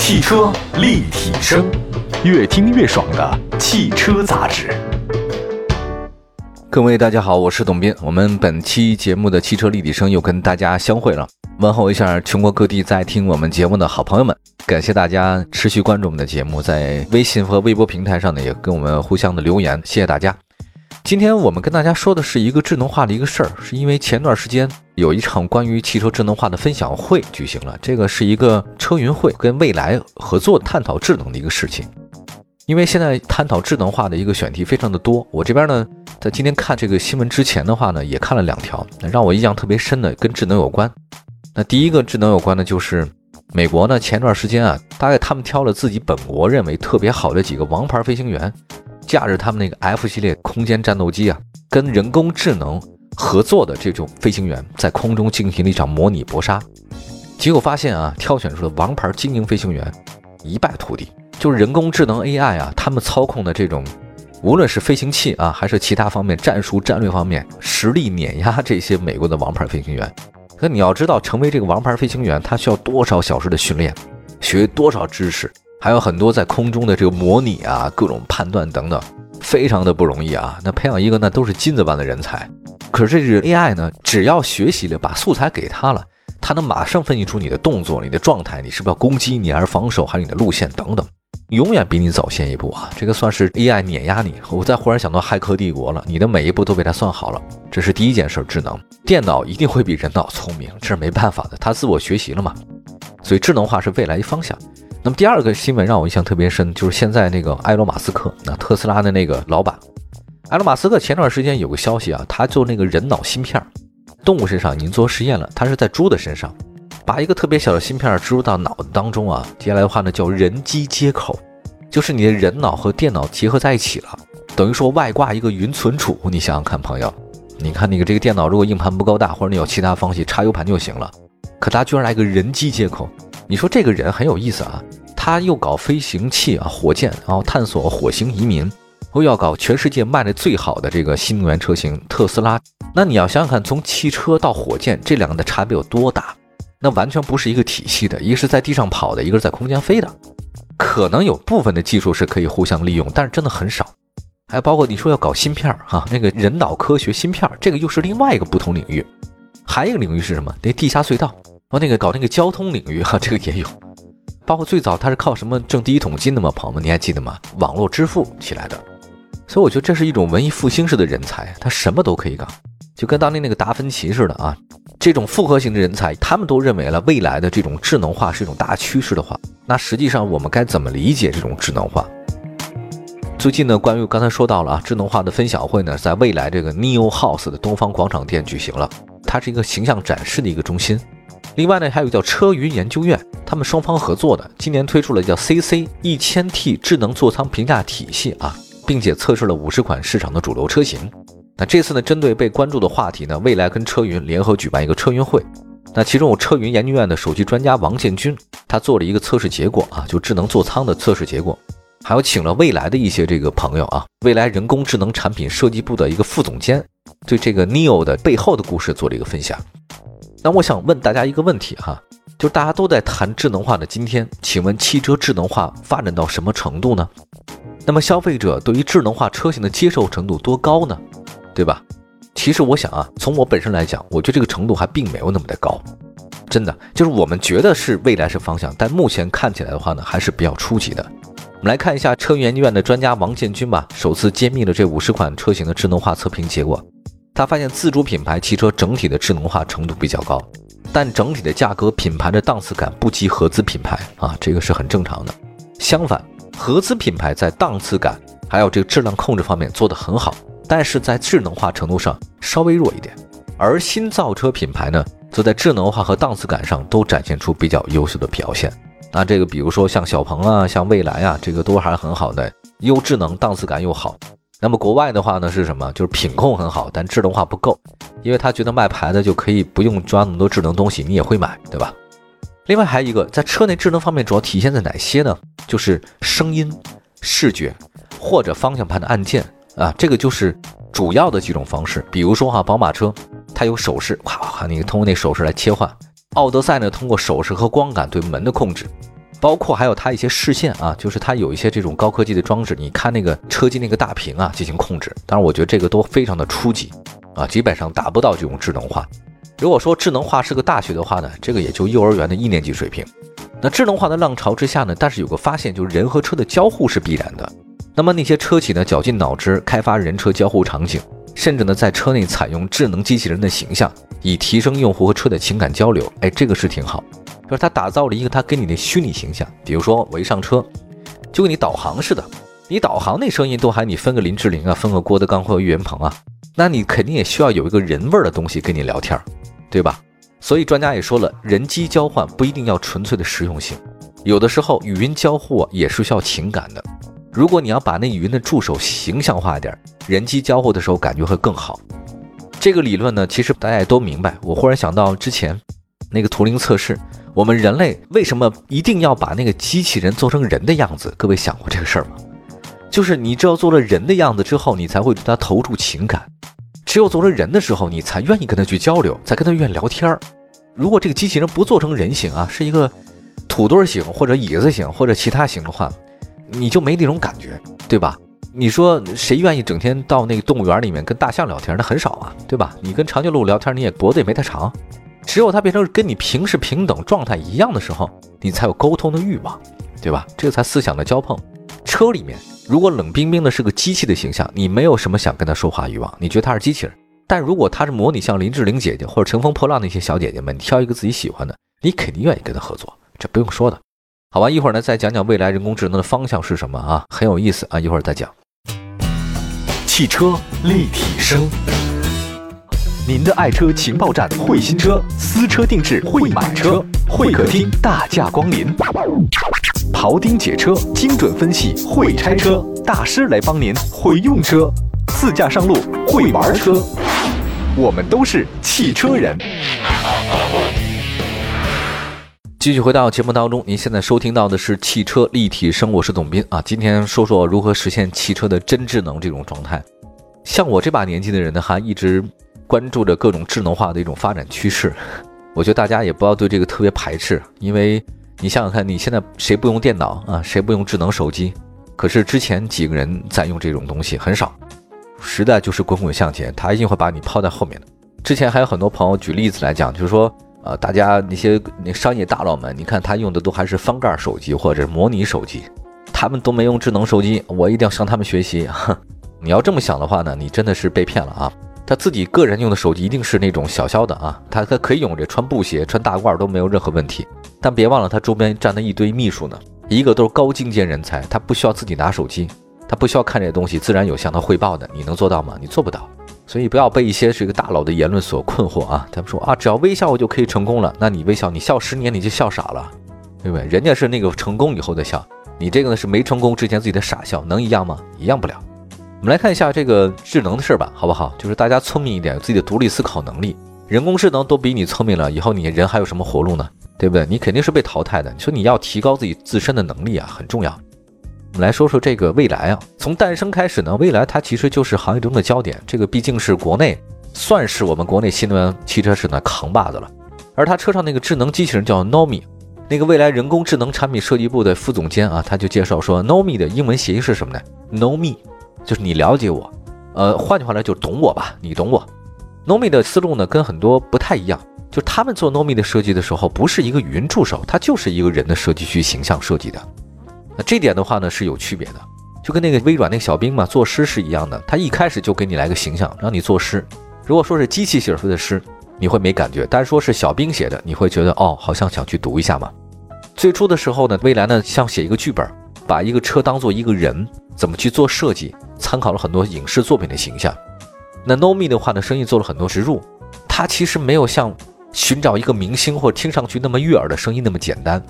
汽车立体声，越听越爽的汽车杂志。各位大家好，我是董斌。我们本期节目的汽车立体声又跟大家相会了，问候一下全国各地在听我们节目的好朋友们，感谢大家持续关注我们的节目，在微信和微博平台上呢也跟我们互相的留言，谢谢大家。今天我们跟大家说的是一个智能化的一个事儿，是因为前段时间有一场关于汽车智能化的分享会举行了，这个是一个车云会跟未来合作探讨智能的一个事情。因为现在探讨智能化的一个选题非常的多，我这边呢在今天看这个新闻之前的话呢，也看了两条，让我印象特别深的跟智能有关。那第一个智能有关的就是美国呢前段时间啊，大概他们挑了自己本国认为特别好的几个王牌飞行员。驾驶他们那个 F 系列空间战斗机啊，跟人工智能合作的这种飞行员在空中进行了一场模拟搏杀，结果发现啊，挑选出的王牌精英飞行员一败涂地，就是人工智能 AI 啊，他们操控的这种，无论是飞行器啊，还是其他方面战术战略方面，实力碾压这些美国的王牌飞行员。可你要知道，成为这个王牌飞行员，他需要多少小时的训练，学多少知识。还有很多在空中的这个模拟啊，各种判断等等，非常的不容易啊。那培养一个那都是金子般的人才。可是这是 AI 呢，只要学习了，把素材给他了，他能马上分析出你的动作、你的状态，你是不是要攻击，你还是防守，还有你的路线等等，永远比你早先一步啊。这个算是 AI 碾压你。我再忽然想到《骇客帝国》了，你的每一步都被他算好了，这是第一件事。智能电脑一定会比人脑聪明，这是没办法的，它自我学习了嘛。所以智能化是未来一方向。那么第二个新闻让我印象特别深，就是现在那个埃隆·马斯克，那特斯拉的那个老板，埃隆·马斯克前段时间有个消息啊，他做那个人脑芯片，动物身上已经做实验了，他是在猪的身上，把一个特别小的芯片植入到脑子当中啊，接下来的话呢叫人机接口，就是你的人脑和电脑结合在一起了，等于说外挂一个云存储，你想想看，朋友，你看那个这个电脑如果硬盘不够大，或者你有其他方式插 U 盘就行了，可他居然来个人机接口。你说这个人很有意思啊，他又搞飞行器啊，火箭，然后探索火星移民，又要搞全世界卖的最好的这个新能源车型特斯拉。那你要想想看，从汽车到火箭，这两个的差别有多大？那完全不是一个体系的，一个是在地上跑的，一个是在空间飞的。可能有部分的技术是可以互相利用，但是真的很少。还包括你说要搞芯片儿哈，那个人脑科学芯片儿，这个又是另外一个不同领域。还有一个领域是什么？那地下隧道。哦，那个搞那个交通领域哈，这个也有，包括最早他是靠什么挣第一桶金的吗？朋友们，你还记得吗？网络支付起来的，所以我觉得这是一种文艺复兴式的人才，他什么都可以搞，就跟当年那个达芬奇似的啊。这种复合型的人才，他们都认为了未来的这种智能化是一种大趋势的话，那实际上我们该怎么理解这种智能化？最近呢，关于刚才说到了啊，智能化的分享会呢，在未来这个 Neo House 的东方广场店举行了，它是一个形象展示的一个中心。另外呢，还有叫车云研究院，他们双方合作的，今年推出了叫 CC 一千 T 智能座舱评价体系啊，并且测试了五十款市场的主流车型。那这次呢，针对被关注的话题呢，未来跟车云联合举办一个车云会。那其中有车云研究院的首席专家王建军，他做了一个测试结果啊，就智能座舱的测试结果。还有请了未来的一些这个朋友啊，未来人工智能产品设计部的一个副总监，对这个 Neo 的背后的故事做了一个分享。那我想问大家一个问题哈，就是大家都在谈智能化的今天，请问汽车智能化发展到什么程度呢？那么消费者对于智能化车型的接受程度多高呢？对吧？其实我想啊，从我本身来讲，我觉得这个程度还并没有那么的高，真的就是我们觉得是未来是方向，但目前看起来的话呢，还是比较初级的。我们来看一下车研究院的专家王建军吧，首次揭秘了这五十款车型的智能化测评结果。他发现自主品牌汽车整体的智能化程度比较高，但整体的价格、品牌的档次感不及合资品牌啊，这个是很正常的。相反，合资品牌在档次感还有这个质量控制方面做得很好，但是在智能化程度上稍微弱一点。而新造车品牌呢，则在智能化和档次感上都展现出比较优秀的表现。那这个比如说像小鹏啊，像蔚来啊，这个都还是很好的，又智能，档次感又好。那么国外的话呢是什么？就是品控很好，但智能化不够，因为他觉得卖牌子就可以不用装那么多智能东西，你也会买，对吧？另外还有一个，在车内智能方面主要体现在哪些呢？就是声音、视觉或者方向盘的按键啊，这个就是主要的几种方式。比如说哈，宝马车它有手势，哗哗，你通过那手势来切换；奥德赛呢通过手势和光感对门的控制；包括还有它一些视线啊，就是它有一些这种高科技的装置，你看那个车机那个大屏啊进行控制。当然，我觉得这个都非常的初级啊，基本上达不到这种智能化。如果说智能化是个大学的话呢，这个也就幼儿园的一年级水平。那智能化的浪潮之下呢，但是有个发现，就是人和车的交互是必然的。那么那些车企呢，绞尽脑汁开发人车交互场景，甚至呢在车内采用智能机器人的形象，以提升用户和车的情感交流。哎，这个是挺好。就是他打造了一个他给你的虚拟形象，比如说我一上车，就跟你导航似的，你导航那声音都还你分个林志玲啊，分个郭德纲或者岳云鹏啊，那你肯定也需要有一个人味儿的东西跟你聊天，对吧？所以专家也说了，人机交换不一定要纯粹的实用性，有的时候语音交互也是需要情感的。如果你要把那语音的助手形象化一点，人机交互的时候感觉会更好。这个理论呢，其实大家也都明白。我忽然想到之前那个图灵测试，我们人类为什么一定要把那个机器人做成人的样子？各位想过这个事儿吗？就是你只有做了人的样子之后，你才会对他投注情感。只有做成人的时候，你才愿意跟他去交流，才跟他愿意聊天儿。如果这个机器人不做成人形啊，是一个土墩形或者椅子形或者其他形的话，你就没那种感觉，对吧？你说谁愿意整天到那个动物园里面跟大象聊天？那很少啊，对吧？你跟长颈鹿聊天，你也脖子也没它长。只有它变成跟你平时平等状态一样的时候，你才有沟通的欲望，对吧？这才思想的交碰。车里面。如果冷冰冰的是个机器的形象，你没有什么想跟他说话欲望，你觉得他是机器人。但如果他是模拟像林志玲姐姐或者乘风破浪那些小姐姐们，你挑一个自己喜欢的，你肯定愿意跟他合作，这不用说的，好吧？一会儿呢再讲讲未来人工智能的方向是什么啊，很有意思啊，一会儿再讲。汽车立体声，您的爱车情报站，会新车，私车定制，会买车，会客厅大驾光临。庖丁解车，精准分析；会拆车大师来帮您；会用车，自驾上路；会玩车，我们都是汽车人。继续回到节目当中，您现在收听到的是汽车立体声，我是董斌啊。今天说说如何实现汽车的真智能这种状态。像我这把年纪的人呢，还一直关注着各种智能化的一种发展趋势。我觉得大家也不要对这个特别排斥，因为。你想想看，你现在谁不用电脑啊？谁不用智能手机？可是之前几个人在用这种东西很少，时代就是滚滚向前，他一定会把你抛在后面的。之前还有很多朋友举例子来讲，就是说，呃，大家那些那商业大佬们，你看他用的都还是翻盖手机或者模拟手机，他们都没用智能手机，我一定要向他们学习。你要这么想的话呢，你真的是被骗了啊！他自己个人用的手机一定是那种小小的啊，他他可以用这穿布鞋、穿大褂都没有任何问题。但别忘了，他周边站的一堆秘书呢，一个都是高精尖人才，他不需要自己拿手机，他不需要看这些东西，自然有向他汇报的。你能做到吗？你做不到。所以不要被一些这个大佬的言论所困惑啊！他们说啊，只要微笑我就可以成功了，那你微笑，你笑十年你就笑傻了，对不对？人家是那个成功以后的笑，你这个呢是没成功之前自己的傻笑，能一样吗？一样不了。我们来看一下这个智能的事儿吧，好不好？就是大家聪明一点，有自己的独立思考能力。人工智能都比你聪明了，以后你人还有什么活路呢？对不对？你肯定是被淘汰的。你说你要提高自己自身的能力啊，很重要。我们来说说这个未来啊，从诞生开始呢，未来它其实就是行业中的焦点。这个毕竟是国内，算是我们国内新能源汽车市场扛把子了。而它车上那个智能机器人叫 Nomi，那个未来人工智能产品设计部的副总监啊，他就介绍说，Nomi 的英文谐音是什么呢？NoMe 就是你了解我。呃，换句话来就懂我吧，你懂我。Nomi 的思路呢，跟很多不太一样。就他们做 Nomi 的设计的时候，不是一个语音助手，它就是一个人的设计去形象设计的。那这点的话呢是有区别的，就跟那个微软那个小兵嘛，作诗是一样的。他一开始就给你来个形象，让你作诗。如果说是机器写出的诗，你会没感觉；但是说是小兵写的，你会觉得哦，好像想去读一下嘛。最初的时候呢，未来呢像写一个剧本，把一个车当做一个人，怎么去做设计，参考了很多影视作品的形象。那 Nomi 的话呢，生意做了很多植入，它其实没有像。寻找一个明星或听上去那么悦耳的声音那么简单，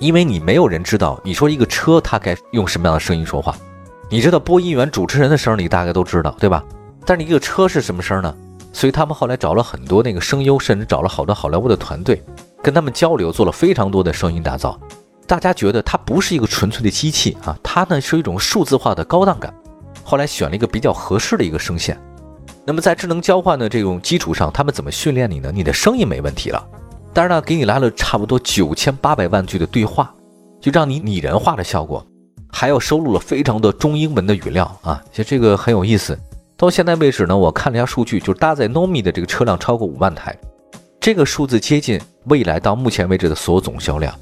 因为你没有人知道你说一个车它该用什么样的声音说话，你知道播音员、主持人的声儿你大概都知道，对吧？但是一个车是什么声呢？所以他们后来找了很多那个声优，甚至找了好多好莱坞的团队，跟他们交流，做了非常多的声音打造。大家觉得它不是一个纯粹的机器啊，它呢是一种数字化的高档感。后来选了一个比较合适的一个声线。那么在智能交换的这种基础上，他们怎么训练你呢？你的声音没问题了，但是呢，给你来了差不多九千八百万句的对话，就让你拟人化的效果，还有收录了非常多中英文的语料啊，其实这个很有意思。到现在为止呢，我看了一下数据，就是搭载 Nomi 的这个车辆超过五万台，这个数字接近未来到目前为止的所有总销量。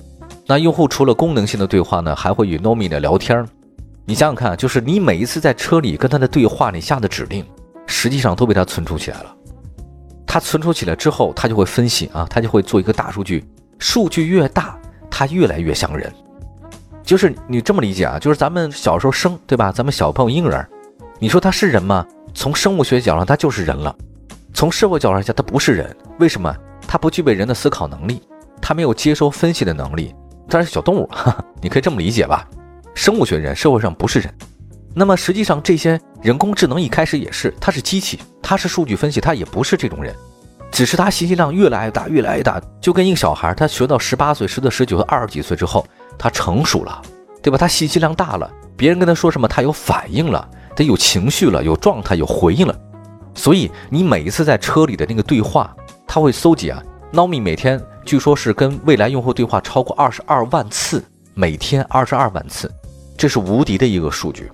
那用户除了功能性的对话呢，还会与 Nomi 的聊天。你想想看，就是你每一次在车里跟他的对话，你下的指令，实际上都被他存储起来了。他存储起来之后，他就会分析啊，他就会做一个大数据，数据越大，他越来越像人。就是你这么理解啊，就是咱们小时候生对吧？咱们小朋友婴儿，你说他是人吗？从生物学角上，他就是人了；从社会角度上讲，他不是人。为什么？他不具备人的思考能力，他没有接收分析的能力，它是小动物。哈 哈你可以这么理解吧？生物学人，社会上不是人。那么实际上，这些人工智能一开始也是，它是机器，它是数据分析，它也不是这种人，只是它信息量越来越大，越来越大，就跟一个小孩，他学到十八岁、十到十九、二十几岁之后，他成熟了，对吧？他信息量大了，别人跟他说什么，他有反应了。得有情绪了，有状态，有回应了，所以你每一次在车里的那个对话，他会搜集啊。，Naomi 每天据说是跟未来用户对话超过二十二万次，每天二十二万次，这是无敌的一个数据。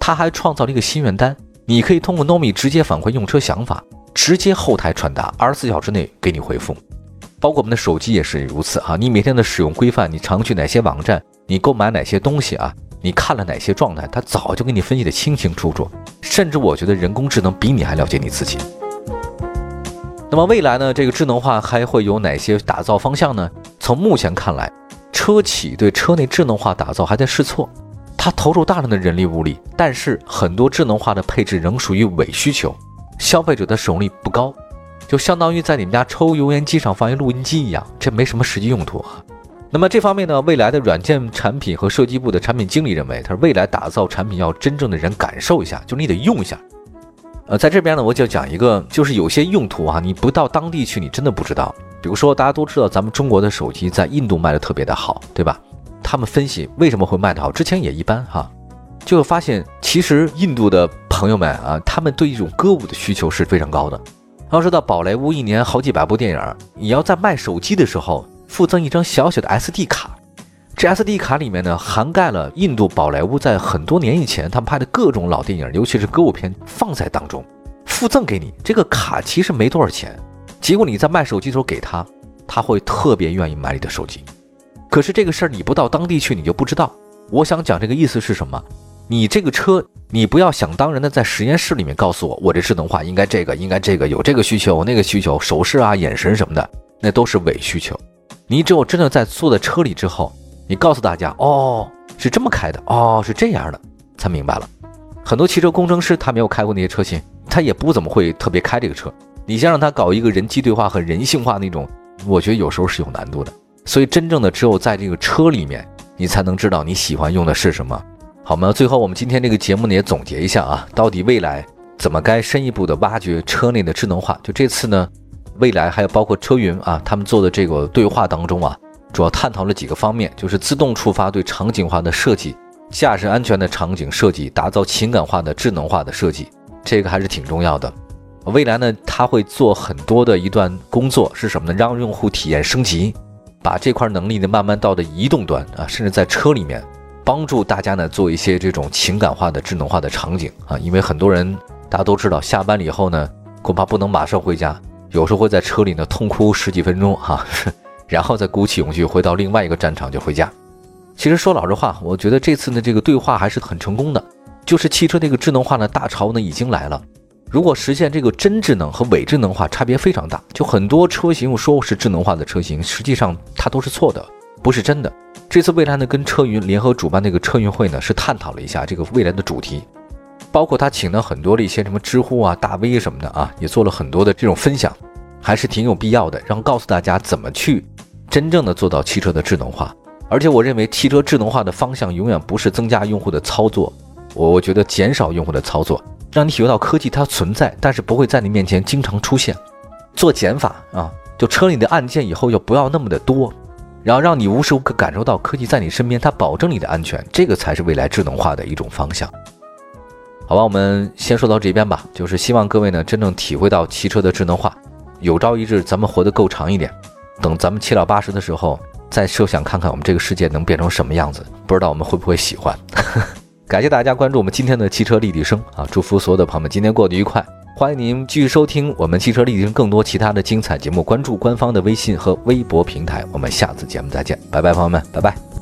他还创造了一个心愿单，你可以通过 Nomi 直接反馈用车想法，直接后台传达，二十四小时内给你回复。包括我们的手机也是如此啊，你每天的使用规范，你常去哪些网站，你购买哪些东西啊？你看了哪些状态？他早就给你分析的清清楚楚，甚至我觉得人工智能比你还了解你自己。那么未来呢？这个智能化还会有哪些打造方向呢？从目前看来，车企对车内智能化打造还在试错，它投入大量的人力物力，但是很多智能化的配置仍属于伪需求，消费者的使用率不高，就相当于在你们家抽油烟机上放一录音机一样，这没什么实际用途啊。那么这方面呢，未来的软件产品和设计部的产品经理认为，他说未来打造产品要真正的人感受一下，就你得用一下。呃，在这边呢，我就讲一个，就是有些用途啊，你不到当地去，你真的不知道。比如说，大家都知道咱们中国的手机在印度卖的特别的好，对吧？他们分析为什么会卖得好，之前也一般哈，就发现其实印度的朋友们啊，他们对一种歌舞的需求是非常高的。要知道，宝莱坞一年好几百部电影，你要在卖手机的时候。附赠一张小小的 SD 卡，这 SD 卡里面呢，涵盖了印度宝莱坞在很多年以前他们拍的各种老电影，尤其是歌舞片，放在当中，附赠给你。这个卡其实没多少钱，结果你在卖手机的时候给他，他会特别愿意买你的手机。可是这个事儿你不到当地去，你就不知道。我想讲这个意思是什么？你这个车，你不要想当然的在实验室里面告诉我，我这智能化应该这个，应该这个，有这个需求，那个需求，手势啊、眼神什么的，那都是伪需求。你只有真的在坐在车里之后，你告诉大家，哦，是这么开的，哦，是这样的，才明白了。很多汽车工程师他没有开过那些车型，他也不怎么会特别开这个车。你先让他搞一个人机对话和人性化那种，我觉得有时候是有难度的。所以真正的只有在这个车里面，你才能知道你喜欢用的是什么，好吗？最后我们今天这个节目呢也总结一下啊，到底未来怎么该深一步的挖掘车内的智能化？就这次呢。未来还有包括车云啊，他们做的这个对话当中啊，主要探讨了几个方面，就是自动触发对场景化的设计，驾驶安全的场景设计，打造情感化的智能化的设计，这个还是挺重要的。未来呢，他会做很多的一段工作是什么呢？让用户体验升级，把这块能力呢慢慢到的移动端啊，甚至在车里面帮助大家呢做一些这种情感化的智能化的场景啊，因为很多人大家都知道，下班了以后呢，恐怕不能马上回家。有时候会在车里呢痛哭十几分钟哈，然后再鼓起勇气回到另外一个战场就回家。其实说老实话，我觉得这次呢这个对话还是很成功的，就是汽车这个智能化的大潮呢已经来了。如果实现这个真智能和伪智能化差别非常大，就很多车型说是智能化的车型，实际上它都是错的，不是真的。这次未来呢跟车云联合主办那个车云会呢是探讨了一下这个未来的主题。包括他请了很多的一些什么知乎啊、大 V 什么的啊，也做了很多的这种分享，还是挺有必要的，然后告诉大家怎么去真正的做到汽车的智能化。而且我认为汽车智能化的方向永远不是增加用户的操作，我我觉得减少用户的操作，让你体会到科技它存在，但是不会在你面前经常出现。做减法啊，就车里的按键以后要不要那么的多，然后让你无时无刻感受到科技在你身边，它保证你的安全，这个才是未来智能化的一种方向。好吧，我们先说到这边吧。就是希望各位呢，真正体会到汽车的智能化。有朝一日，咱们活得够长一点，等咱们七老八十的时候，再设想看看我们这个世界能变成什么样子，不知道我们会不会喜欢。感谢大家关注我们今天的汽车立体声啊！祝福所有的朋友们今天过得愉快。欢迎您继续收听我们汽车立体声更多其他的精彩节目，关注官方的微信和微博平台。我们下次节目再见，拜拜，朋友们，拜拜。